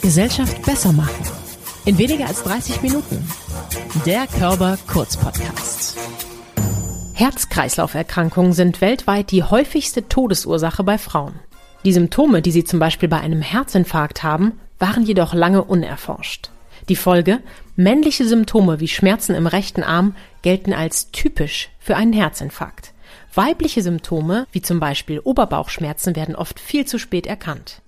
Gesellschaft besser machen. In weniger als 30 Minuten. Der Körper Kurz Podcast. Herz-Kreislauf-Erkrankungen sind weltweit die häufigste Todesursache bei Frauen. Die Symptome, die sie zum Beispiel bei einem Herzinfarkt haben, waren jedoch lange unerforscht. Die Folge? Männliche Symptome wie Schmerzen im rechten Arm gelten als typisch für einen Herzinfarkt. Weibliche Symptome, wie zum Beispiel Oberbauchschmerzen, werden oft viel zu spät erkannt.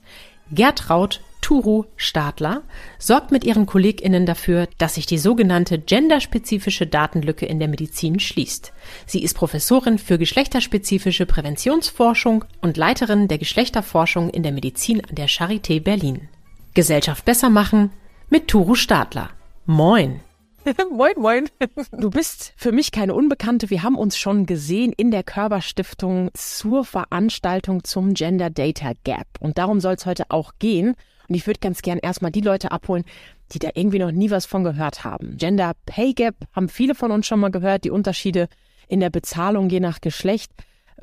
Gertraud Turu Stadler sorgt mit ihren KollegInnen dafür, dass sich die sogenannte genderspezifische Datenlücke in der Medizin schließt. Sie ist Professorin für geschlechterspezifische Präventionsforschung und Leiterin der Geschlechterforschung in der Medizin an der Charité Berlin. Gesellschaft besser machen mit Turu Stadler. Moin! moin, moin. Du bist für mich keine Unbekannte. Wir haben uns schon gesehen in der Körperstiftung zur Veranstaltung zum Gender Data Gap. Und darum soll es heute auch gehen. Und ich würde ganz gern erstmal die Leute abholen, die da irgendwie noch nie was von gehört haben. Gender Pay Gap haben viele von uns schon mal gehört, die Unterschiede in der Bezahlung je nach Geschlecht.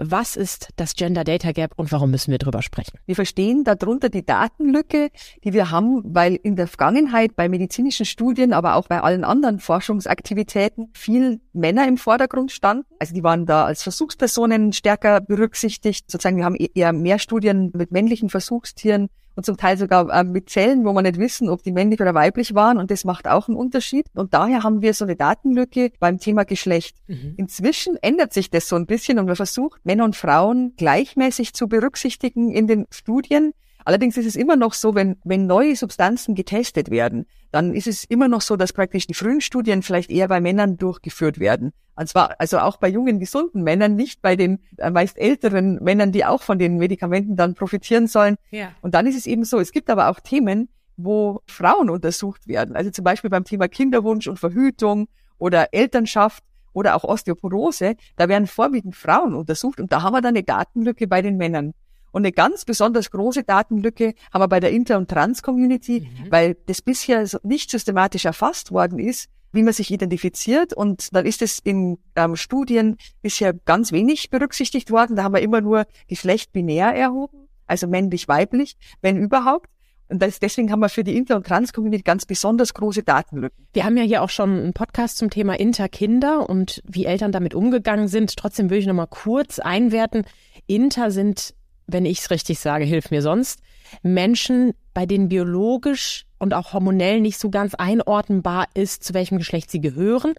Was ist das Gender Data Gap und warum müssen wir drüber sprechen? Wir verstehen darunter die Datenlücke, die wir haben, weil in der Vergangenheit bei medizinischen Studien, aber auch bei allen anderen Forschungsaktivitäten viel Männer im Vordergrund standen. Also die waren da als Versuchspersonen stärker berücksichtigt. Sozusagen, wir haben e-, eher mehr Studien mit männlichen Versuchstieren und zum Teil sogar äh, mit Zellen, wo man nicht wissen, ob die männlich oder weiblich waren. Und das macht auch einen Unterschied. Und daher haben wir so eine Datenlücke beim Thema Geschlecht. Mhm. Inzwischen ändert sich das so ein bisschen und man versucht, Männer und Frauen gleichmäßig zu berücksichtigen in den Studien. Allerdings ist es immer noch so, wenn, wenn neue Substanzen getestet werden, dann ist es immer noch so, dass praktisch die frühen Studien vielleicht eher bei Männern durchgeführt werden. Und zwar also auch bei jungen, gesunden Männern, nicht bei den äh, meist älteren Männern, die auch von den Medikamenten dann profitieren sollen. Ja. Und dann ist es eben so, es gibt aber auch Themen, wo Frauen untersucht werden. Also zum Beispiel beim Thema Kinderwunsch und Verhütung oder Elternschaft oder auch Osteoporose. Da werden vorwiegend Frauen untersucht und da haben wir dann eine Datenlücke bei den Männern. Und eine ganz besonders große Datenlücke haben wir bei der Inter- und Trans-Community, mhm. weil das bisher nicht systematisch erfasst worden ist, wie man sich identifiziert. Und dann ist es in ähm, Studien bisher ganz wenig berücksichtigt worden. Da haben wir immer nur Geschlecht binär erhoben, also männlich-weiblich, wenn überhaupt. Und das, deswegen haben wir für die Inter- und Trans-Community ganz besonders große Datenlücken. Wir haben ja hier auch schon einen Podcast zum Thema Interkinder und wie Eltern damit umgegangen sind. Trotzdem will ich noch mal kurz einwerten. Inter sind wenn ich es richtig sage, hilf mir sonst, Menschen, bei denen biologisch und auch hormonell nicht so ganz einordnbar ist, zu welchem Geschlecht sie gehören.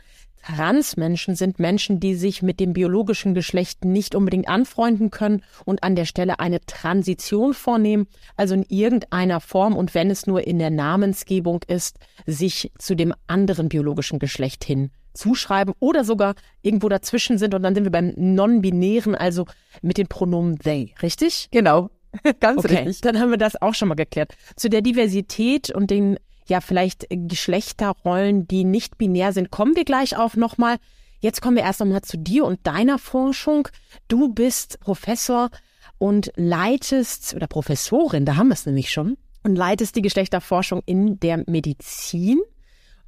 Transmenschen sind Menschen, die sich mit dem biologischen Geschlecht nicht unbedingt anfreunden können und an der Stelle eine Transition vornehmen, also in irgendeiner Form und wenn es nur in der Namensgebung ist, sich zu dem anderen biologischen Geschlecht hin zuschreiben oder sogar irgendwo dazwischen sind und dann sind wir beim non-binären, also mit den Pronomen they, richtig? Genau, ganz okay, richtig. Dann haben wir das auch schon mal geklärt. Zu der Diversität und den ja vielleicht Geschlechterrollen, die nicht binär sind, kommen wir gleich auch nochmal. Jetzt kommen wir erst nochmal zu dir und deiner Forschung. Du bist Professor und leitest, oder Professorin, da haben wir es nämlich schon, und leitest die Geschlechterforschung in der Medizin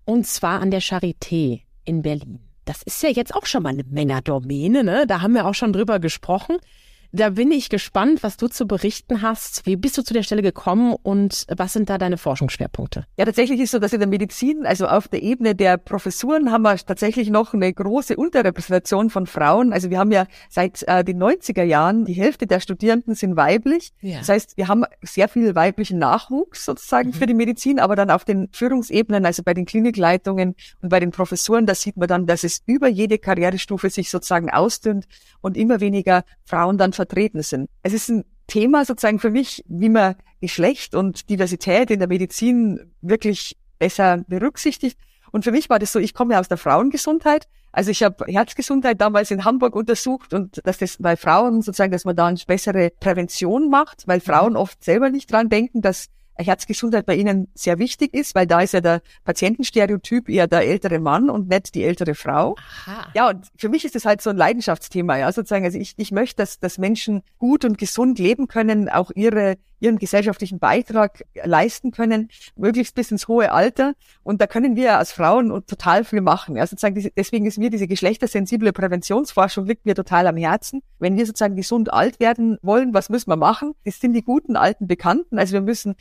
und zwar an der Charité in Berlin. Das ist ja jetzt auch schon mal eine Männerdomäne, ne? Da haben wir auch schon drüber gesprochen. Da bin ich gespannt, was du zu berichten hast. Wie bist du zu der Stelle gekommen und was sind da deine Forschungsschwerpunkte? Ja, tatsächlich ist so, dass in der Medizin, also auf der Ebene der Professuren, haben wir tatsächlich noch eine große Unterrepräsentation von Frauen. Also wir haben ja seit äh, den 90er Jahren, die Hälfte der Studierenden sind weiblich. Ja. Das heißt, wir haben sehr viel weiblichen Nachwuchs sozusagen mhm. für die Medizin, aber dann auf den Führungsebenen, also bei den Klinikleitungen und bei den Professuren, da sieht man dann, dass es über jede Karrierestufe sich sozusagen ausdünnt und immer weniger Frauen dann vertreten sind. Es ist ein Thema sozusagen für mich, wie man Geschlecht und Diversität in der Medizin wirklich besser berücksichtigt. Und für mich war das so, ich komme ja aus der Frauengesundheit. Also ich habe Herzgesundheit damals in Hamburg untersucht und dass das bei Frauen sozusagen, dass man da eine bessere Prävention macht, weil Frauen oft selber nicht dran denken, dass Herzgesundheit bei Ihnen sehr wichtig ist, weil da ist ja der Patientenstereotyp eher der ältere Mann und nicht die ältere Frau. Aha. Ja, und für mich ist das halt so ein Leidenschaftsthema, ja, sozusagen. Also ich, ich möchte, dass, dass Menschen gut und gesund leben können, auch ihre, ihren gesellschaftlichen Beitrag leisten können, möglichst bis ins hohe Alter. Und da können wir als Frauen total viel machen. Ja, sozusagen, deswegen ist mir diese geschlechtersensible Präventionsforschung liegt mir total am Herzen. Wenn wir sozusagen gesund alt werden wollen, was müssen wir machen? Das sind die guten alten Bekannten. Also wir müssen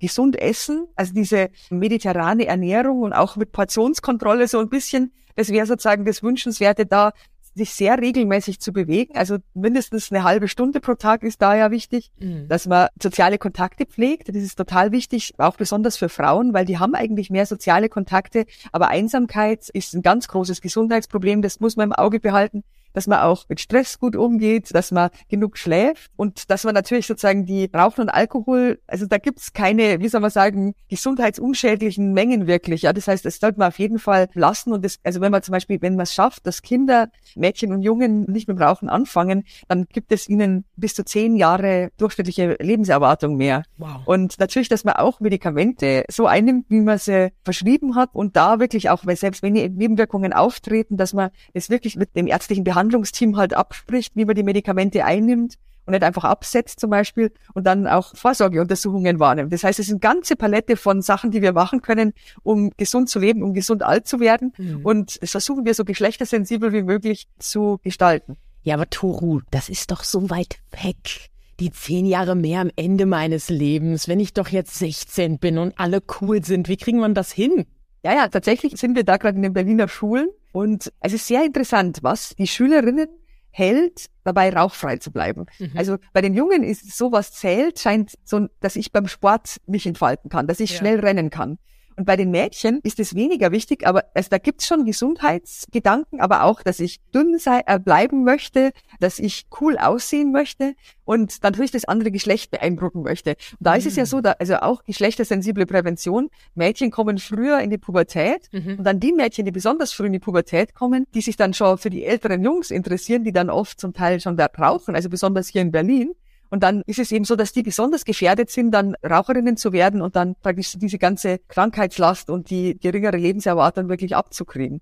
gesund essen, also diese mediterrane Ernährung und auch mit Portionskontrolle so ein bisschen, das wäre sozusagen das Wünschenswerte da, sich sehr regelmäßig zu bewegen. Also mindestens eine halbe Stunde pro Tag ist da ja wichtig, mhm. dass man soziale Kontakte pflegt. Das ist total wichtig, auch besonders für Frauen, weil die haben eigentlich mehr soziale Kontakte. Aber Einsamkeit ist ein ganz großes Gesundheitsproblem. Das muss man im Auge behalten dass man auch mit Stress gut umgeht, dass man genug schläft und dass man natürlich sozusagen die Rauchen und Alkohol, also da gibt's keine, wie soll man sagen, gesundheitsunschädlichen Mengen wirklich. Ja, das heißt, das sollte man auf jeden Fall lassen und das, also wenn man zum Beispiel, wenn man es schafft, dass Kinder, Mädchen und Jungen nicht mit Rauchen anfangen, dann gibt es ihnen bis zu zehn Jahre durchschnittliche Lebenserwartung mehr. Wow. Und natürlich, dass man auch Medikamente so einnimmt, wie man sie verschrieben hat und da wirklich auch, weil selbst wenn Nebenwirkungen auftreten, dass man es wirklich mit dem ärztlichen Behandlung Behandlungsteam halt abspricht, wie man die Medikamente einnimmt und nicht einfach absetzt zum Beispiel und dann auch Vorsorgeuntersuchungen wahrnimmt. Das heißt, es ist eine ganze Palette von Sachen, die wir machen können, um gesund zu leben, um gesund alt zu werden. Mhm. Und das versuchen wir so geschlechtersensibel wie möglich zu gestalten. Ja, aber Toru, das ist doch so weit weg. Die zehn Jahre mehr am Ende meines Lebens, wenn ich doch jetzt 16 bin und alle cool sind, wie kriegen wir das hin? Ja, ja, tatsächlich sind wir da gerade in den Berliner Schulen und es ist sehr interessant, was die Schülerinnen hält, dabei rauchfrei zu bleiben. Mhm. Also bei den Jungen ist so, was zählt, scheint so, dass ich beim Sport mich entfalten kann, dass ich ja. schnell rennen kann. Und bei den Mädchen ist es weniger wichtig, aber also da gibt's schon Gesundheitsgedanken, aber auch, dass ich dünn sei, äh, bleiben möchte, dass ich cool aussehen möchte und dann natürlich das andere Geschlecht beeindrucken möchte. Und da mhm. ist es ja so, da, also auch geschlechtersensible Prävention. Mädchen kommen früher in die Pubertät mhm. und dann die Mädchen, die besonders früh in die Pubertät kommen, die sich dann schon für die älteren Jungs interessieren, die dann oft zum Teil schon da rauchen, also besonders hier in Berlin und dann ist es eben so, dass die besonders gefährdet sind, dann Raucherinnen zu werden und dann praktisch diese ganze Krankheitslast und die geringere Lebenserwartung wirklich abzukriegen.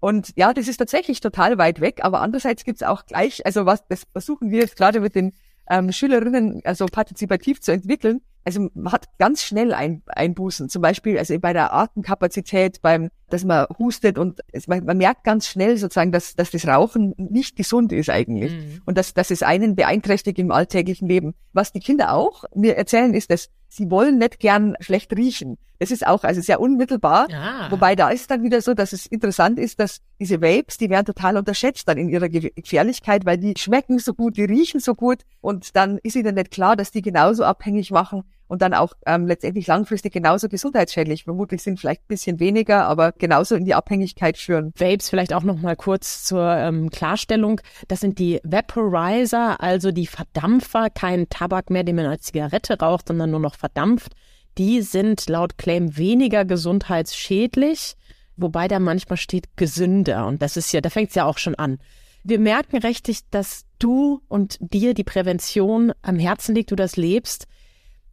Und ja, das ist tatsächlich total weit weg, aber andererseits gibt's auch gleich, also was, das versuchen wir jetzt gerade mit den ähm, Schülerinnen also partizipativ zu entwickeln, also man hat ganz schnell ein, Einbußen, zum Beispiel also bei der Atemkapazität, beim, dass man hustet und es, man, man, merkt ganz schnell sozusagen, dass, dass das Rauchen nicht gesund ist eigentlich mhm. und dass, dass es einen beeinträchtigt im alltäglichen Leben. Was die Kinder auch mir erzählen, ist, dass sie wollen nicht gern schlecht riechen. Das ist auch also sehr unmittelbar. Ja. Wobei da ist dann wieder so, dass es interessant ist, dass diese Vapes, die werden total unterschätzt dann in ihrer Gefährlichkeit, weil die schmecken so gut, die riechen so gut und dann ist ihnen nicht klar, dass die genauso abhängig machen und dann auch ähm, letztendlich langfristig genauso gesundheitsschädlich. Vermutlich sind vielleicht ein bisschen weniger, aber genauso in die Abhängigkeit führen. Vapes vielleicht auch noch mal kurz zur ähm, Klarstellung. Das sind die Vaporizer, also die Verdampfer, kein Tabak mehr, den man als Zigarette raucht, sondern nur noch verdampft. Die sind laut Claim weniger gesundheitsschädlich, wobei da manchmal steht gesünder. Und das ist ja, da fängt es ja auch schon an. Wir merken richtig, dass du und dir die Prävention am Herzen liegt, du das lebst.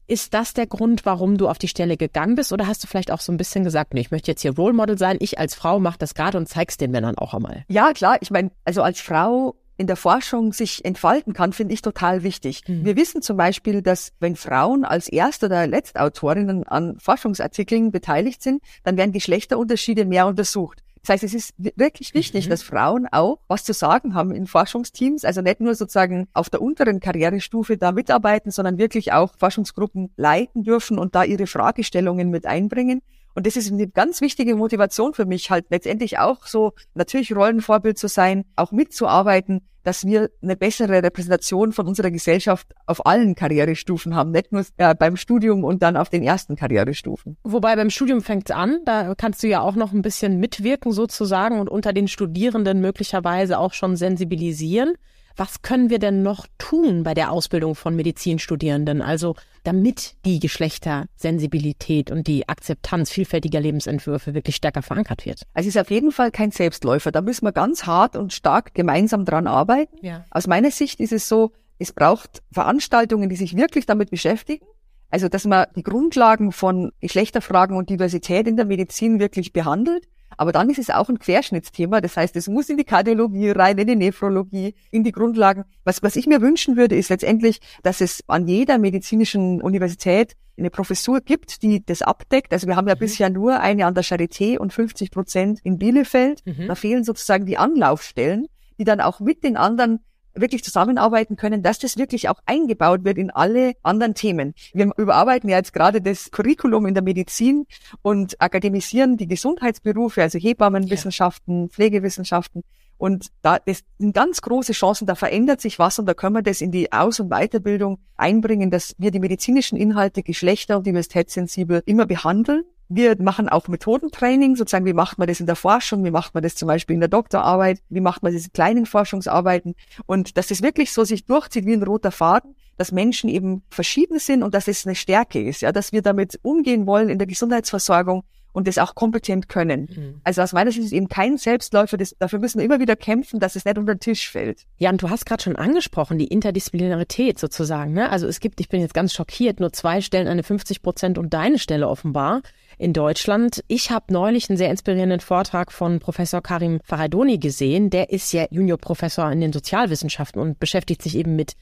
Ist das der Grund, warum du auf die Stelle gegangen bist? Oder hast du vielleicht auch so ein bisschen gesagt, nee, ich möchte jetzt hier Role Model sein, ich als Frau mache das gerade und zeig's den Männern auch einmal? Ja, klar. Ich meine, also als Frau in der Forschung sich entfalten kann, finde ich total wichtig. Mhm. Wir wissen zum Beispiel, dass wenn Frauen als Erst- oder Letztautorinnen an Forschungsartikeln beteiligt sind, dann werden Geschlechterunterschiede mehr untersucht. Das heißt, es ist wirklich wichtig, mhm. dass Frauen auch was zu sagen haben in Forschungsteams, also nicht nur sozusagen auf der unteren Karrierestufe da mitarbeiten, sondern wirklich auch Forschungsgruppen leiten dürfen und da ihre Fragestellungen mit einbringen. Und das ist eine ganz wichtige Motivation für mich, halt letztendlich auch so natürlich Rollenvorbild zu sein, auch mitzuarbeiten, dass wir eine bessere Repräsentation von unserer Gesellschaft auf allen Karrierestufen haben, nicht nur äh, beim Studium und dann auf den ersten Karrierestufen. Wobei beim Studium fängt es an, da kannst du ja auch noch ein bisschen mitwirken sozusagen und unter den Studierenden möglicherweise auch schon sensibilisieren. Was können wir denn noch tun bei der Ausbildung von Medizinstudierenden? Also damit die Geschlechtersensibilität und die Akzeptanz vielfältiger Lebensentwürfe wirklich stärker verankert wird? Also es ist auf jeden Fall kein Selbstläufer. Da müssen wir ganz hart und stark gemeinsam dran arbeiten. Ja. Aus meiner Sicht ist es so, es braucht Veranstaltungen, die sich wirklich damit beschäftigen. Also, dass man die Grundlagen von Geschlechterfragen und Diversität in der Medizin wirklich behandelt. Aber dann ist es auch ein Querschnittsthema. Das heißt, es muss in die Kardiologie rein, in die Nephrologie, in die Grundlagen. Was, was ich mir wünschen würde, ist letztendlich, dass es an jeder medizinischen Universität eine Professur gibt, die das abdeckt. Also wir haben ja mhm. bisher nur eine an der Charité und 50 Prozent in Bielefeld. Mhm. Da fehlen sozusagen die Anlaufstellen, die dann auch mit den anderen wirklich zusammenarbeiten können, dass das wirklich auch eingebaut wird in alle anderen Themen. Wir überarbeiten ja jetzt gerade das Curriculum in der Medizin und akademisieren die Gesundheitsberufe, also Hebammenwissenschaften, ja. Pflegewissenschaften. Und da, das sind ganz große Chancen, da verändert sich was und da können wir das in die Aus- und Weiterbildung einbringen, dass wir die medizinischen Inhalte geschlechter- und diversitätssensibel immer behandeln wir machen auch Methodentraining, sozusagen, wie macht man das in der Forschung, wie macht man das zum Beispiel in der Doktorarbeit, wie macht man diese kleinen Forschungsarbeiten. Und dass das wirklich so sich durchzieht wie ein roter Faden, dass Menschen eben verschieden sind und dass es eine Stärke ist, ja, dass wir damit umgehen wollen in der Gesundheitsversorgung und das auch kompetent können. Mhm. Also aus meiner Sicht ist es eben kein Selbstläufer, das, dafür müssen wir immer wieder kämpfen, dass es nicht unter den Tisch fällt. Ja, und du hast gerade schon angesprochen, die Interdisziplinarität sozusagen. Ne? Also es gibt, ich bin jetzt ganz schockiert, nur zwei Stellen eine 50 Prozent und deine Stelle offenbar in Deutschland. Ich habe neulich einen sehr inspirierenden Vortrag von Professor Karim Faradoni gesehen. Der ist ja Juniorprofessor in den Sozialwissenschaften und beschäftigt sich eben mit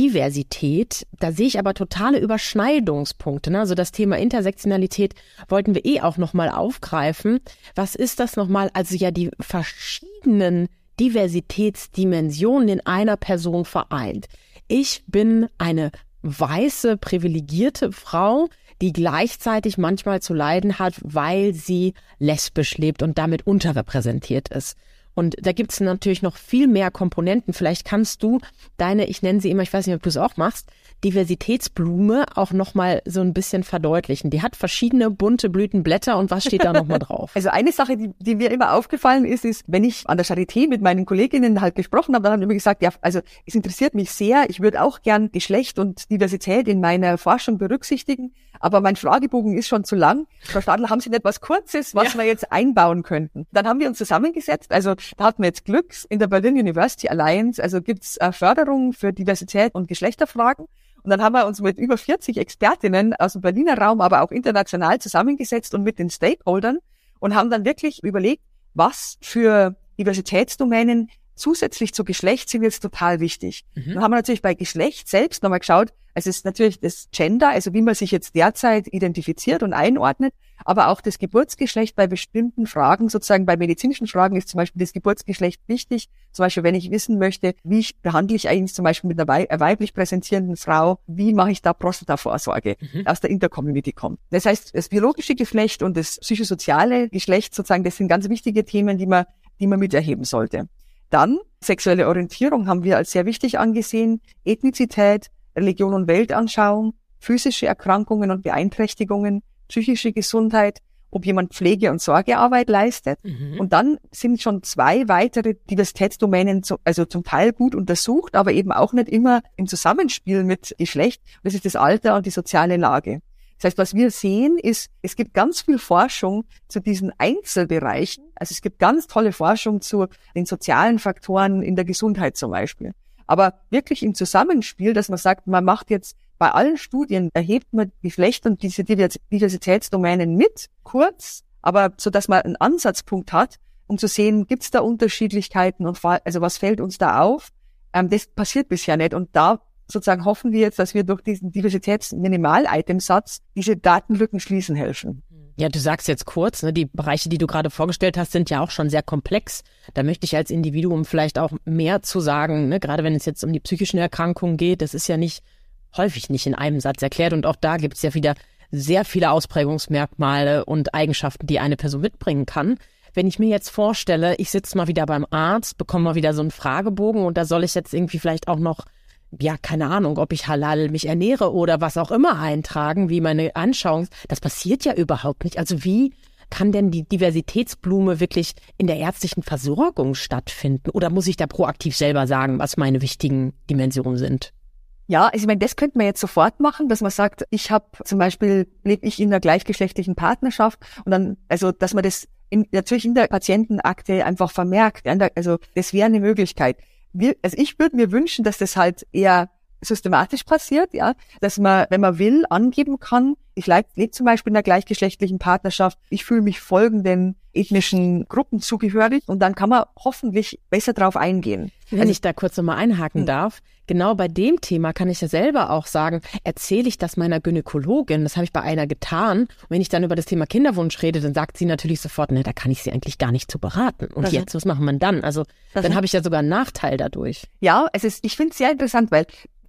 Diversität. Da sehe ich aber totale Überschneidungspunkte. Ne? Also das Thema Intersektionalität wollten wir eh auch nochmal aufgreifen. Was ist das nochmal? Also ja die verschiedenen Diversitätsdimensionen in einer Person vereint. Ich bin eine weiße, privilegierte Frau, die gleichzeitig manchmal zu leiden hat, weil sie lesbisch lebt und damit unterrepräsentiert ist. Und da gibt es natürlich noch viel mehr Komponenten. Vielleicht kannst du deine, ich nenne sie immer, ich weiß nicht, ob du es auch machst, Diversitätsblume auch nochmal so ein bisschen verdeutlichen. Die hat verschiedene bunte Blütenblätter und was steht da nochmal drauf? Also eine Sache, die, die mir immer aufgefallen ist, ist, wenn ich an der Charité mit meinen Kolleginnen halt gesprochen habe, dann haben die immer gesagt, ja, also es interessiert mich sehr, ich würde auch gern Geschlecht und Diversität in meiner Forschung berücksichtigen, aber mein Fragebogen ist schon zu lang. Frau Stadler, haben Sie nicht was Kurzes, was ja. wir jetzt einbauen könnten? Dann haben wir uns zusammengesetzt, also da hatten wir jetzt Glück in der Berlin University Alliance, also gibt's äh, Förderung für Diversität und Geschlechterfragen. Und dann haben wir uns mit über 40 Expertinnen aus dem Berliner Raum, aber auch international zusammengesetzt und mit den Stakeholdern und haben dann wirklich überlegt, was für Diversitätsdomänen zusätzlich zu Geschlecht sind jetzt total wichtig. Mhm. Dann haben wir natürlich bei Geschlecht selbst nochmal geschaut, es ist natürlich das Gender, also wie man sich jetzt derzeit identifiziert und einordnet, aber auch das Geburtsgeschlecht bei bestimmten Fragen, sozusagen bei medizinischen Fragen ist zum Beispiel das Geburtsgeschlecht wichtig. Zum Beispiel, wenn ich wissen möchte, wie behandle ich eigentlich zum Beispiel mit einer weiblich präsentierenden Frau, wie mache ich da Prostatavorsorge mhm. aus der Intercommunity kommt. Das heißt, das biologische Geschlecht und das psychosoziale Geschlecht sozusagen, das sind ganz wichtige Themen, die man, die man mit erheben sollte. Dann sexuelle Orientierung haben wir als sehr wichtig angesehen, Ethnizität, Religion und Weltanschauung, physische Erkrankungen und Beeinträchtigungen, psychische Gesundheit, ob jemand Pflege- und Sorgearbeit leistet. Mhm. Und dann sind schon zwei weitere Diversitätsdomänen, zu, also zum Teil gut untersucht, aber eben auch nicht immer im Zusammenspiel mit Geschlecht. Das ist das Alter und die soziale Lage. Das heißt, was wir sehen, ist, es gibt ganz viel Forschung zu diesen Einzelbereichen. Also es gibt ganz tolle Forschung zu den sozialen Faktoren in der Gesundheit zum Beispiel. Aber wirklich im Zusammenspiel, dass man sagt, man macht jetzt bei allen Studien, erhebt man Geschlecht und diese Diversitätsdomänen mit, kurz, aber so dass man einen Ansatzpunkt hat, um zu sehen, gibt es da Unterschiedlichkeiten und also was fällt uns da auf? Ähm, das passiert bisher nicht. Und da sozusagen hoffen wir jetzt, dass wir durch diesen Diversitätsminimal-Itemsatz diese Datenlücken schließen helfen. Ja, du sagst jetzt kurz, ne, die Bereiche, die du gerade vorgestellt hast, sind ja auch schon sehr komplex. Da möchte ich als Individuum vielleicht auch mehr zu sagen, ne, gerade wenn es jetzt um die psychischen Erkrankungen geht. Das ist ja nicht häufig nicht in einem Satz erklärt und auch da gibt es ja wieder sehr viele Ausprägungsmerkmale und Eigenschaften, die eine Person mitbringen kann. Wenn ich mir jetzt vorstelle, ich sitze mal wieder beim Arzt, bekomme mal wieder so einen Fragebogen und da soll ich jetzt irgendwie vielleicht auch noch ja, keine Ahnung, ob ich halal mich ernähre oder was auch immer eintragen, wie meine Anschauung. Das passiert ja überhaupt nicht. Also wie kann denn die Diversitätsblume wirklich in der ärztlichen Versorgung stattfinden? Oder muss ich da proaktiv selber sagen, was meine wichtigen Dimensionen sind? Ja, also ich meine, das könnte man jetzt sofort machen, dass man sagt, ich habe zum Beispiel, lebe ich in einer gleichgeschlechtlichen Partnerschaft und dann, also dass man das in, natürlich in der Patientenakte einfach vermerkt. Also das wäre eine Möglichkeit wir, also ich würde mir wünschen, dass das halt eher systematisch passiert, ja, dass man, wenn man will, angeben kann, ich lebe zum Beispiel in einer gleichgeschlechtlichen Partnerschaft, ich fühle mich folgenden ethnischen Gruppen zugehörig und dann kann man hoffentlich besser drauf eingehen. Wenn also, ich da kurz nochmal einhaken hm. darf, genau bei dem Thema kann ich ja selber auch sagen, erzähle ich das meiner Gynäkologin, das habe ich bei einer getan. Und wenn ich dann über das Thema Kinderwunsch rede, dann sagt sie natürlich sofort, ne, da kann ich sie eigentlich gar nicht zu beraten. Und also, jetzt, was machen wir dann? Also dann habe ich ja sogar einen Nachteil dadurch. Ja, es ist, ich finde es sehr interessant, weil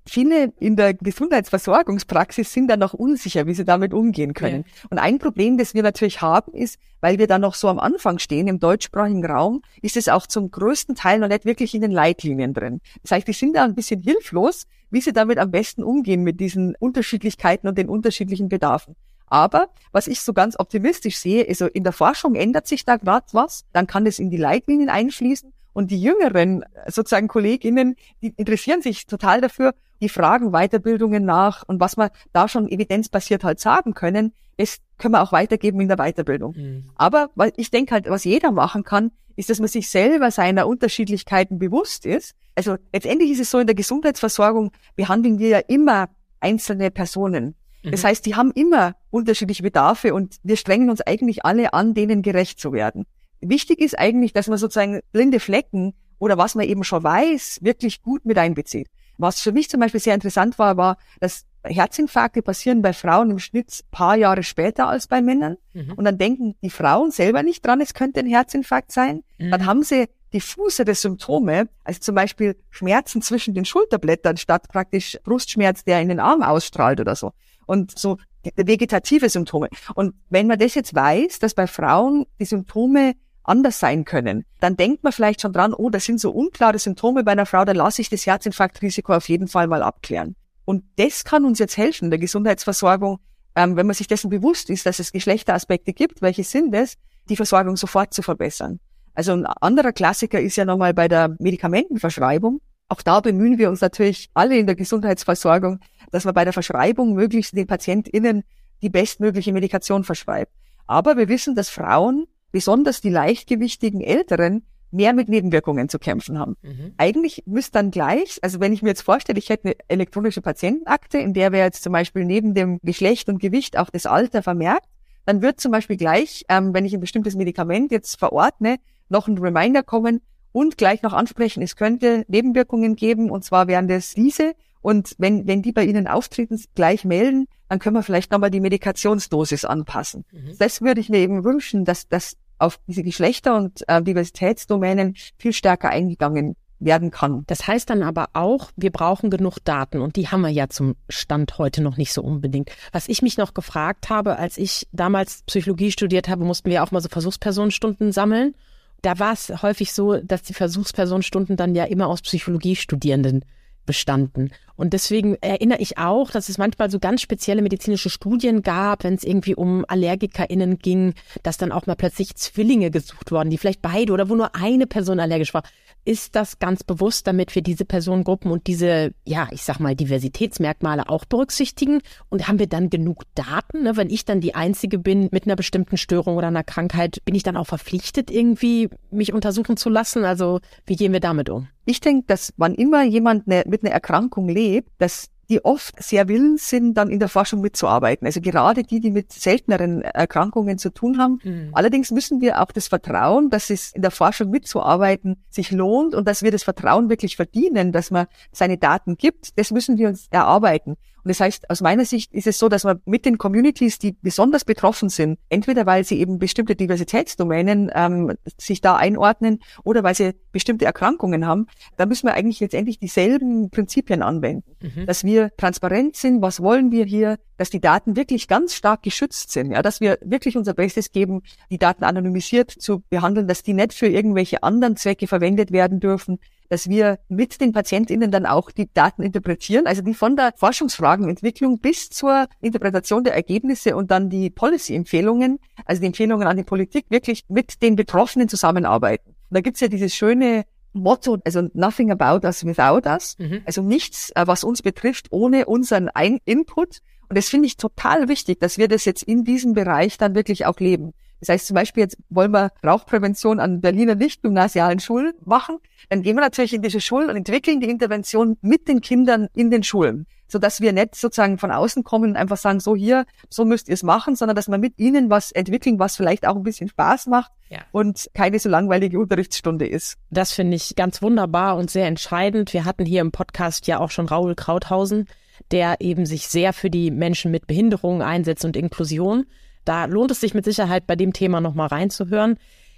viele in der Gesundheitsversorgungspraxis sind da noch unsicher, wie sie damit umgehen können. Ja. Und ein Problem, das wir natürlich haben, ist, weil wir da noch so am Anfang stehen im deutschsprachigen Raum, ist es auch zum größten Teil noch nicht wirklich in den Leitlinien drin. Das heißt, die sind da ein bisschen hilflos, wie sie damit am besten umgehen mit diesen Unterschiedlichkeiten und den unterschiedlichen Bedarfen. Aber was ich so ganz optimistisch sehe, also in der Forschung ändert sich da gerade was, dann kann es in die Leitlinien einfließen und die jüngeren sozusagen Kolleginnen, die interessieren sich total dafür die fragen Weiterbildungen nach und was wir da schon evidenzbasiert halt sagen können, das können wir auch weitergeben in der Weiterbildung. Mhm. Aber weil ich denke halt, was jeder machen kann, ist, dass man sich selber seiner Unterschiedlichkeiten bewusst ist. Also letztendlich ist es so, in der Gesundheitsversorgung behandeln wir ja immer einzelne Personen. Das mhm. heißt, die haben immer unterschiedliche Bedarfe und wir strengen uns eigentlich alle an, denen gerecht zu werden. Wichtig ist eigentlich, dass man sozusagen blinde Flecken oder was man eben schon weiß, wirklich gut mit einbezieht. Was für mich zum Beispiel sehr interessant war, war, dass Herzinfarkte passieren bei Frauen im Schnitt paar Jahre später als bei Männern. Mhm. Und dann denken die Frauen selber nicht dran, es könnte ein Herzinfarkt sein. Mhm. Dann haben sie diffusere Symptome, also zum Beispiel Schmerzen zwischen den Schulterblättern statt praktisch Brustschmerz, der in den Arm ausstrahlt oder so. Und so vegetative Symptome. Und wenn man das jetzt weiß, dass bei Frauen die Symptome anders sein können, dann denkt man vielleicht schon dran, oh, das sind so unklare Symptome bei einer Frau, dann lasse ich das Herzinfarktrisiko auf jeden Fall mal abklären. Und das kann uns jetzt helfen, der Gesundheitsversorgung, ähm, wenn man sich dessen bewusst ist, dass es Geschlechteraspekte gibt, welche sind es, die Versorgung sofort zu verbessern. Also ein anderer Klassiker ist ja nochmal bei der Medikamentenverschreibung. Auch da bemühen wir uns natürlich alle in der Gesundheitsversorgung, dass man bei der Verschreibung möglichst den PatientInnen die bestmögliche Medikation verschreibt. Aber wir wissen, dass Frauen besonders die leichtgewichtigen Älteren mehr mit Nebenwirkungen zu kämpfen haben. Mhm. Eigentlich müsste dann gleich, also wenn ich mir jetzt vorstelle, ich hätte eine elektronische Patientenakte, in der wäre jetzt zum Beispiel neben dem Geschlecht und Gewicht auch das Alter vermerkt, dann wird zum Beispiel gleich, ähm, wenn ich ein bestimmtes Medikament jetzt verordne, noch ein Reminder kommen und gleich noch ansprechen, es könnte Nebenwirkungen geben und zwar wären das diese und wenn, wenn die bei Ihnen auftreten, gleich melden, dann können wir vielleicht nochmal die Medikationsdosis anpassen. Mhm. Das würde ich mir eben wünschen, dass, dass auf diese Geschlechter- und äh, Diversitätsdomänen viel stärker eingegangen werden kann. Das heißt dann aber auch, wir brauchen genug Daten und die haben wir ja zum Stand heute noch nicht so unbedingt. Was ich mich noch gefragt habe, als ich damals Psychologie studiert habe, mussten wir auch mal so Versuchspersonenstunden sammeln. Da war es häufig so, dass die Versuchspersonenstunden dann ja immer aus Psychologiestudierenden bestanden. Und deswegen erinnere ich auch, dass es manchmal so ganz spezielle medizinische Studien gab, wenn es irgendwie um AllergikerInnen ging, dass dann auch mal plötzlich Zwillinge gesucht wurden, die vielleicht beide oder wo nur eine Person allergisch war ist das ganz bewusst, damit wir diese Personengruppen und diese, ja, ich sag mal, Diversitätsmerkmale auch berücksichtigen? Und haben wir dann genug Daten? Ne? Wenn ich dann die Einzige bin mit einer bestimmten Störung oder einer Krankheit, bin ich dann auch verpflichtet, irgendwie mich untersuchen zu lassen? Also wie gehen wir damit um? Ich denke, dass wann immer jemand ne, mit einer Erkrankung lebt, dass die oft sehr willens sind, dann in der Forschung mitzuarbeiten. Also gerade die, die mit selteneren Erkrankungen zu tun haben. Mhm. Allerdings müssen wir auch das Vertrauen, dass es in der Forschung mitzuarbeiten sich lohnt und dass wir das Vertrauen wirklich verdienen, dass man seine Daten gibt, das müssen wir uns erarbeiten. Und das heißt, aus meiner Sicht ist es so, dass man mit den Communities, die besonders betroffen sind, entweder weil sie eben bestimmte Diversitätsdomänen ähm, sich da einordnen oder weil sie bestimmte Erkrankungen haben, da müssen wir eigentlich letztendlich dieselben Prinzipien anwenden. Mhm. Dass wir transparent sind, was wollen wir hier, dass die Daten wirklich ganz stark geschützt sind, ja, dass wir wirklich unser Bestes geben, die Daten anonymisiert zu behandeln, dass die nicht für irgendwelche anderen Zwecke verwendet werden dürfen, dass wir mit den PatientInnen dann auch die Daten interpretieren, also die von der Forschungsfragenentwicklung bis zur Interpretation der Ergebnisse und dann die Policy-Empfehlungen, also die Empfehlungen an die Politik, wirklich mit den Betroffenen zusammenarbeiten. Und da gibt's ja dieses schöne Motto, also nothing about us without us, mhm. also nichts, äh, was uns betrifft, ohne unseren Ein Input. Und das finde ich total wichtig, dass wir das jetzt in diesem Bereich dann wirklich auch leben. Das heißt zum Beispiel, jetzt wollen wir Rauchprävention an Berliner nicht-gymnasialen Schulen machen. Dann gehen wir natürlich in diese Schulen und entwickeln die Intervention mit den Kindern in den Schulen so dass wir nicht sozusagen von außen kommen und einfach sagen, so hier, so müsst ihr es machen, sondern dass wir mit ihnen was entwickeln, was vielleicht auch ein bisschen Spaß macht ja. und keine so langweilige Unterrichtsstunde ist. Das finde ich ganz wunderbar und sehr entscheidend. Wir hatten hier im Podcast ja auch schon Raul Krauthausen, der eben sich sehr für die Menschen mit Behinderungen einsetzt und Inklusion. Da lohnt es sich mit Sicherheit bei dem Thema nochmal reinzuhören.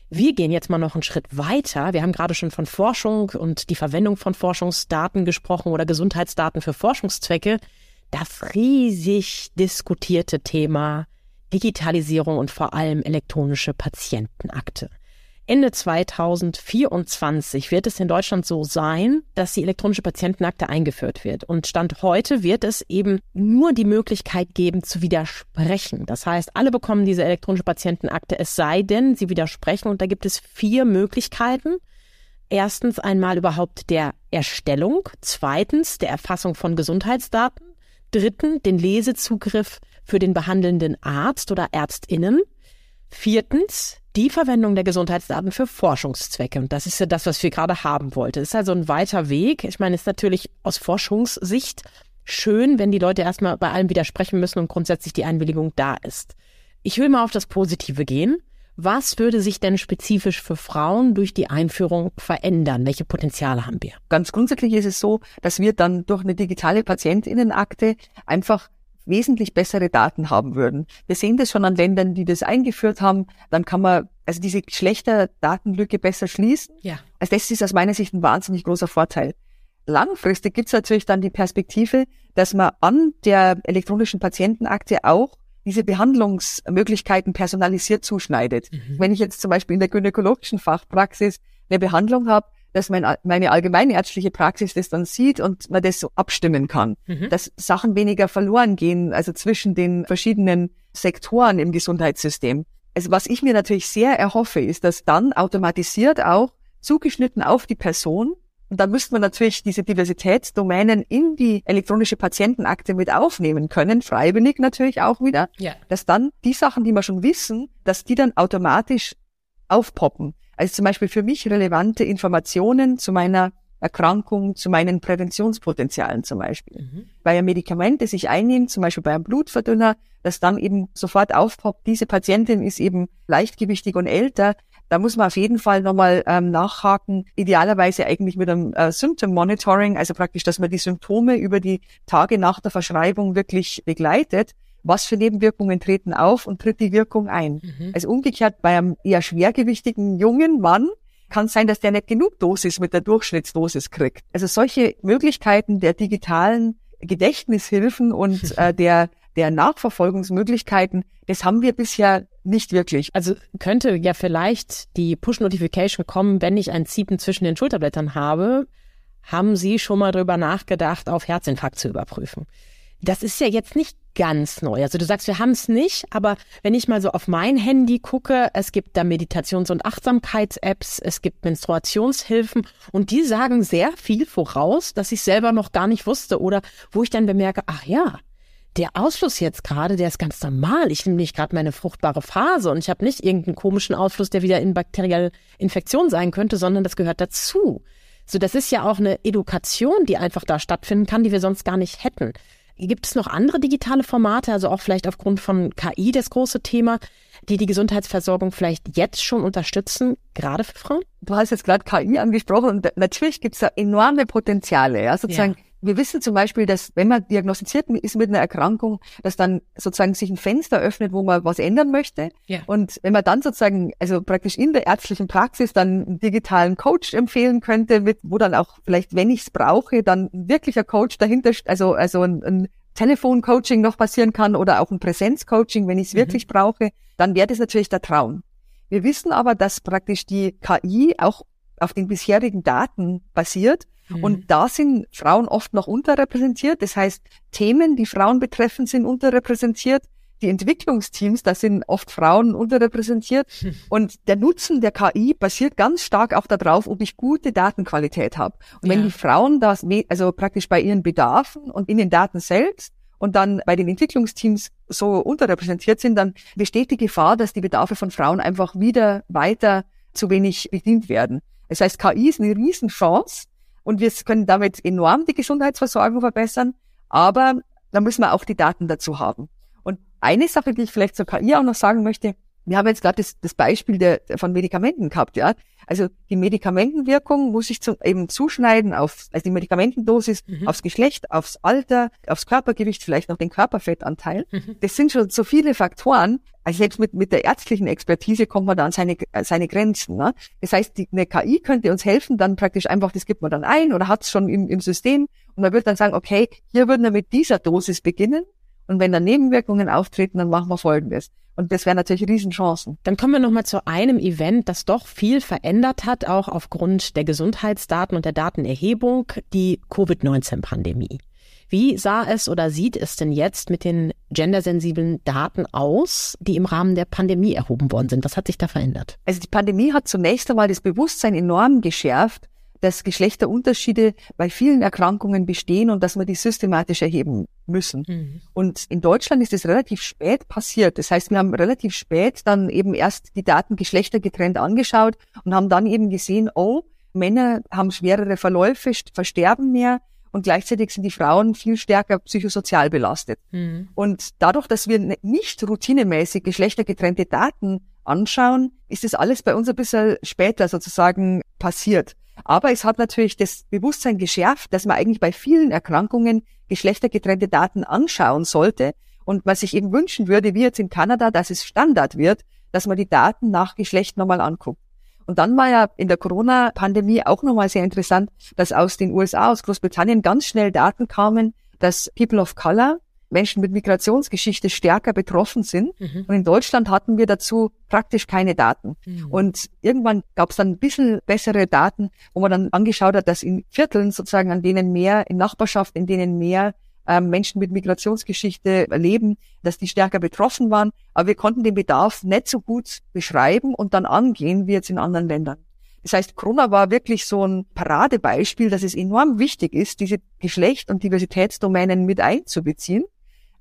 Wir gehen jetzt mal noch einen Schritt weiter. Wir haben gerade schon von Forschung und die Verwendung von Forschungsdaten gesprochen oder Gesundheitsdaten für Forschungszwecke. Das riesig diskutierte Thema Digitalisierung und vor allem elektronische Patientenakte. Ende 2024 wird es in Deutschland so sein, dass die elektronische Patientenakte eingeführt wird. Und Stand heute wird es eben nur die Möglichkeit geben, zu widersprechen. Das heißt, alle bekommen diese elektronische Patientenakte, es sei denn, sie widersprechen. Und da gibt es vier Möglichkeiten. Erstens einmal überhaupt der Erstellung. Zweitens der Erfassung von Gesundheitsdaten. Dritten den Lesezugriff für den behandelnden Arzt oder Ärztinnen. Viertens die Verwendung der Gesundheitsdaten für Forschungszwecke. Und das ist ja das, was wir gerade haben wollten. Ist also ein weiter Weg. Ich meine, ist natürlich aus Forschungssicht schön, wenn die Leute erstmal bei allem widersprechen müssen und grundsätzlich die Einwilligung da ist. Ich will mal auf das Positive gehen. Was würde sich denn spezifisch für Frauen durch die Einführung verändern? Welche Potenziale haben wir? Ganz grundsätzlich ist es so, dass wir dann durch eine digitale Patientinnenakte einfach wesentlich bessere Daten haben würden. Wir sehen das schon an Ländern, die das eingeführt haben. Dann kann man also diese Geschlechterdatenlücke besser schließen. Ja. Also das ist aus meiner Sicht ein wahnsinnig großer Vorteil. Langfristig gibt es natürlich dann die Perspektive, dass man an der elektronischen Patientenakte auch diese Behandlungsmöglichkeiten personalisiert zuschneidet. Mhm. Wenn ich jetzt zum Beispiel in der gynäkologischen Fachpraxis eine Behandlung habe, dass mein, meine allgemeinärztliche Praxis das dann sieht und man das so abstimmen kann, mhm. dass Sachen weniger verloren gehen, also zwischen den verschiedenen Sektoren im Gesundheitssystem. Also was ich mir natürlich sehr erhoffe, ist, dass dann automatisiert auch zugeschnitten auf die Person und dann müsste man natürlich diese Diversitätsdomänen in die elektronische Patientenakte mit aufnehmen können, freiwillig natürlich auch wieder, ja. dass dann die Sachen, die wir schon wissen, dass die dann automatisch aufpoppen. Also zum Beispiel für mich relevante Informationen zu meiner Erkrankung, zu meinen Präventionspotenzialen zum Beispiel. Mhm. Bei einem Medikament, das ich einnehme, zum Beispiel bei einem Blutverdünner, das dann eben sofort aufpoppt, diese Patientin ist eben leichtgewichtig und älter, da muss man auf jeden Fall nochmal ähm, nachhaken, idealerweise eigentlich mit einem äh, Symptom Monitoring, also praktisch, dass man die Symptome über die Tage nach der Verschreibung wirklich begleitet was für Nebenwirkungen treten auf und tritt die Wirkung ein. Mhm. Also umgekehrt bei einem eher schwergewichtigen jungen Mann kann sein, dass der nicht genug Dosis mit der Durchschnittsdosis kriegt. Also solche Möglichkeiten der digitalen Gedächtnishilfen und äh, der der Nachverfolgungsmöglichkeiten, das haben wir bisher nicht wirklich. Also könnte ja vielleicht die Push-Notification kommen, wenn ich ein Ziepen zwischen den Schulterblättern habe. Haben Sie schon mal drüber nachgedacht, auf Herzinfarkt zu überprüfen? Das ist ja jetzt nicht ganz neu. Also du sagst, wir haben es nicht, aber wenn ich mal so auf mein Handy gucke, es gibt da Meditations- und Achtsamkeits-Apps, es gibt Menstruationshilfen und die sagen sehr viel voraus, dass ich selber noch gar nicht wusste oder wo ich dann bemerke, ach ja, der Ausfluss jetzt gerade, der ist ganz normal. Ich nehme nicht gerade meine fruchtbare Phase und ich habe nicht irgendeinen komischen Ausfluss, der wieder in bakterielle Infektion sein könnte, sondern das gehört dazu. So, das ist ja auch eine Edukation, die einfach da stattfinden kann, die wir sonst gar nicht hätten. Gibt es noch andere digitale Formate, also auch vielleicht aufgrund von KI das große Thema, die die Gesundheitsversorgung vielleicht jetzt schon unterstützen, gerade für Frauen? Du hast jetzt gerade KI angesprochen und natürlich gibt es da enorme Potenziale, ja, sozusagen. Ja wir wissen zum Beispiel, dass wenn man diagnostiziert ist mit einer Erkrankung, dass dann sozusagen sich ein Fenster öffnet, wo man was ändern möchte. Ja. Und wenn man dann sozusagen, also praktisch in der ärztlichen Praxis dann einen digitalen Coach empfehlen könnte, mit, wo dann auch vielleicht, wenn ich es brauche, dann ein wirklicher Coach dahinter, also, also ein, ein Telefoncoaching noch passieren kann oder auch ein Präsenzcoaching, wenn ich es mhm. wirklich brauche, dann wäre das natürlich der Traum. Wir wissen aber, dass praktisch die KI auch auf den bisherigen Daten basiert Mhm. Und da sind Frauen oft noch unterrepräsentiert. Das heißt, Themen, die Frauen betreffen, sind unterrepräsentiert. Die Entwicklungsteams, da sind oft Frauen unterrepräsentiert. Hm. Und der Nutzen der KI basiert ganz stark auch darauf, ob ich gute Datenqualität habe. Und ja. wenn die Frauen das, also praktisch bei ihren Bedarfen und in den Daten selbst und dann bei den Entwicklungsteams so unterrepräsentiert sind, dann besteht die Gefahr, dass die Bedarfe von Frauen einfach wieder weiter zu wenig bedient werden. Das heißt, KI ist eine Riesenchance und wir können damit enorm die Gesundheitsversorgung verbessern, aber da müssen wir auch die Daten dazu haben. Und eine Sache, die ich vielleicht zur KI auch noch sagen möchte, wir haben jetzt gerade das, das Beispiel der, von Medikamenten gehabt, ja. Also die Medikamentenwirkung muss sich zu, eben zuschneiden auf, also die Medikamentendosis mhm. aufs Geschlecht, aufs Alter, aufs Körpergewicht, vielleicht noch den Körperfettanteil. Mhm. Das sind schon so viele Faktoren. Also selbst mit, mit der ärztlichen Expertise kommt man da an seine, seine Grenzen. Ne? Das heißt, die, eine KI könnte uns helfen, dann praktisch einfach, das gibt man dann ein oder hat es schon im, im System und man wird dann sagen, okay, hier würden wir mit dieser Dosis beginnen und wenn dann Nebenwirkungen auftreten, dann machen wir Folgendes. Und das wären natürlich Riesenchancen. Dann kommen wir nochmal zu einem Event, das doch viel verändert hat, auch aufgrund der Gesundheitsdaten und der Datenerhebung, die Covid-19-Pandemie. Wie sah es oder sieht es denn jetzt mit den gendersensiblen Daten aus, die im Rahmen der Pandemie erhoben worden sind? Was hat sich da verändert? Also die Pandemie hat zunächst einmal das Bewusstsein enorm geschärft, dass Geschlechterunterschiede bei vielen Erkrankungen bestehen und dass wir die systematisch erheben müssen. Mhm. Und in Deutschland ist es relativ spät passiert. Das heißt, wir haben relativ spät dann eben erst die Daten geschlechtergetrennt angeschaut und haben dann eben gesehen, oh, Männer haben schwerere Verläufe, versterben mehr und gleichzeitig sind die Frauen viel stärker psychosozial belastet. Mhm. Und dadurch, dass wir nicht routinemäßig geschlechtergetrennte Daten anschauen, ist das alles bei uns ein bisschen später sozusagen passiert. Aber es hat natürlich das Bewusstsein geschärft, dass man eigentlich bei vielen Erkrankungen geschlechtergetrennte Daten anschauen sollte und man sich eben wünschen würde, wie jetzt in Kanada, dass es Standard wird, dass man die Daten nach Geschlecht nochmal anguckt. Und dann war ja in der Corona-Pandemie auch nochmal sehr interessant, dass aus den USA, aus Großbritannien ganz schnell Daten kamen, dass People of Color Menschen mit Migrationsgeschichte stärker betroffen sind. Mhm. Und in Deutschland hatten wir dazu praktisch keine Daten. Mhm. Und irgendwann gab es dann ein bisschen bessere Daten, wo man dann angeschaut hat, dass in Vierteln sozusagen, an denen mehr, in Nachbarschaft, in denen mehr ähm, Menschen mit Migrationsgeschichte leben, dass die stärker betroffen waren. Aber wir konnten den Bedarf nicht so gut beschreiben und dann angehen wie jetzt in anderen Ländern. Das heißt, Corona war wirklich so ein Paradebeispiel, dass es enorm wichtig ist, diese Geschlecht- und Diversitätsdomänen mit einzubeziehen.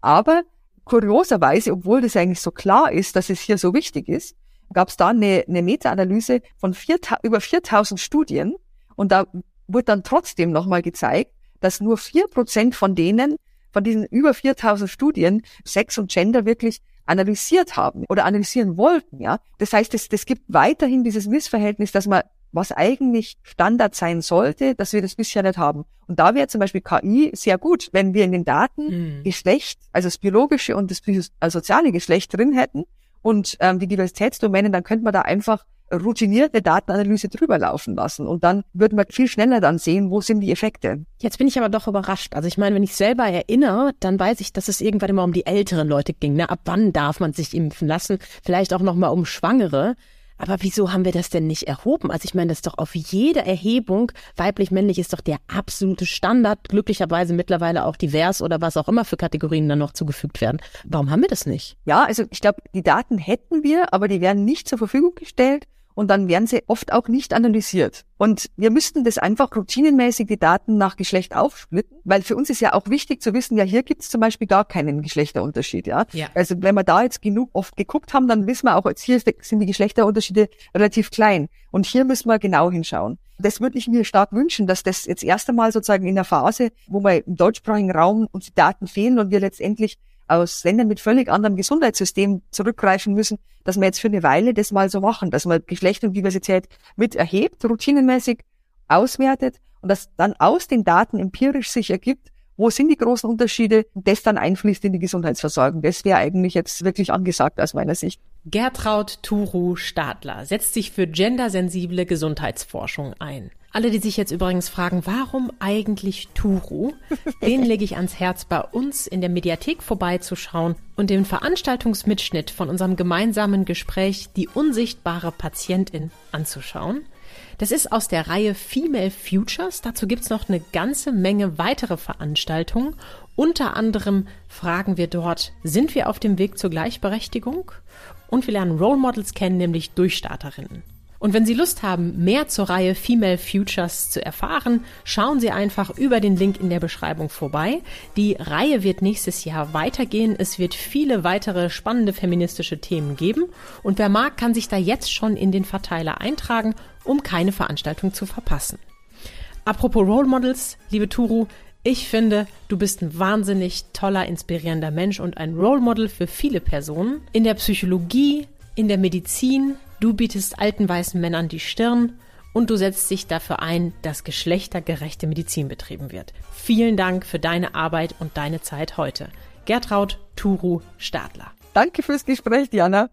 Aber kurioserweise, obwohl das eigentlich so klar ist, dass es hier so wichtig ist, gab es da eine, eine Meta-Analyse von vier, über 4000 Studien und da wurde dann trotzdem nochmal gezeigt, dass nur vier Prozent von denen, von diesen über 4000 Studien, Sex und Gender wirklich analysiert haben oder analysieren wollten, ja. Das heißt, es, es gibt weiterhin dieses Missverhältnis, dass man was eigentlich Standard sein sollte, dass wir das bisher nicht haben. Und da wäre zum Beispiel KI sehr gut, wenn wir in den Daten mhm. Geschlecht, also das biologische und das also soziale Geschlecht drin hätten und ähm, die Diversitätsdomänen, dann könnte man da einfach routinierte Datenanalyse drüber laufen lassen und dann würden wir viel schneller dann sehen, wo sind die Effekte. Jetzt bin ich aber doch überrascht. Also ich meine, wenn ich selber erinnere, dann weiß ich, dass es irgendwann immer um die älteren Leute ging. Ne? Ab wann darf man sich impfen lassen? Vielleicht auch nochmal um Schwangere. Aber wieso haben wir das denn nicht erhoben? Also ich meine, das ist doch auf jede Erhebung, weiblich-männlich ist doch der absolute Standard, glücklicherweise mittlerweile auch divers oder was auch immer für Kategorien dann noch zugefügt werden. Warum haben wir das nicht? Ja, also ich glaube, die Daten hätten wir, aber die werden nicht zur Verfügung gestellt und dann werden sie oft auch nicht analysiert. Und wir müssten das einfach routinenmäßig die Daten nach Geschlecht aufsplitten, weil für uns ist ja auch wichtig zu wissen, ja, hier gibt es zum Beispiel gar keinen Geschlechterunterschied. Ja? ja? Also wenn wir da jetzt genug oft geguckt haben, dann wissen wir auch, jetzt hier sind die Geschlechterunterschiede relativ klein. Und hier müssen wir genau hinschauen. Das würde ich mir stark wünschen, dass das jetzt erst einmal sozusagen in der Phase, wo wir im deutschsprachigen Raum uns die Daten fehlen und wir letztendlich aus Ländern mit völlig anderem Gesundheitssystem zurückgreifen müssen, dass wir jetzt für eine Weile das mal so machen, dass man Geschlecht und Diversität mit erhebt, routinenmäßig auswertet und dass dann aus den Daten empirisch sich ergibt, wo sind die großen Unterschiede das dann einfließt in die Gesundheitsversorgung. Das wäre eigentlich jetzt wirklich angesagt aus meiner Sicht. Gertraud Turu Stadler setzt sich für gendersensible Gesundheitsforschung ein. Alle, die sich jetzt übrigens fragen, warum eigentlich Turu, den lege ich ans Herz, bei uns in der Mediathek vorbeizuschauen und den Veranstaltungsmitschnitt von unserem gemeinsamen Gespräch Die unsichtbare Patientin anzuschauen. Das ist aus der Reihe Female Futures. Dazu gibt's noch eine ganze Menge weitere Veranstaltungen. Unter anderem fragen wir dort, sind wir auf dem Weg zur Gleichberechtigung? Und wir lernen Role Models kennen, nämlich Durchstarterinnen. Und wenn Sie Lust haben, mehr zur Reihe Female Futures zu erfahren, schauen Sie einfach über den Link in der Beschreibung vorbei. Die Reihe wird nächstes Jahr weitergehen. Es wird viele weitere spannende feministische Themen geben. Und wer mag, kann sich da jetzt schon in den Verteiler eintragen, um keine Veranstaltung zu verpassen. Apropos Role Models, liebe Turu, ich finde, du bist ein wahnsinnig toller, inspirierender Mensch und ein Role Model für viele Personen. In der Psychologie, in der Medizin, Du bietest alten weißen Männern die Stirn und du setzt dich dafür ein, dass geschlechtergerechte Medizin betrieben wird. Vielen Dank für deine Arbeit und deine Zeit heute. Gertraud Turu Stadler. Danke fürs Gespräch, Diana.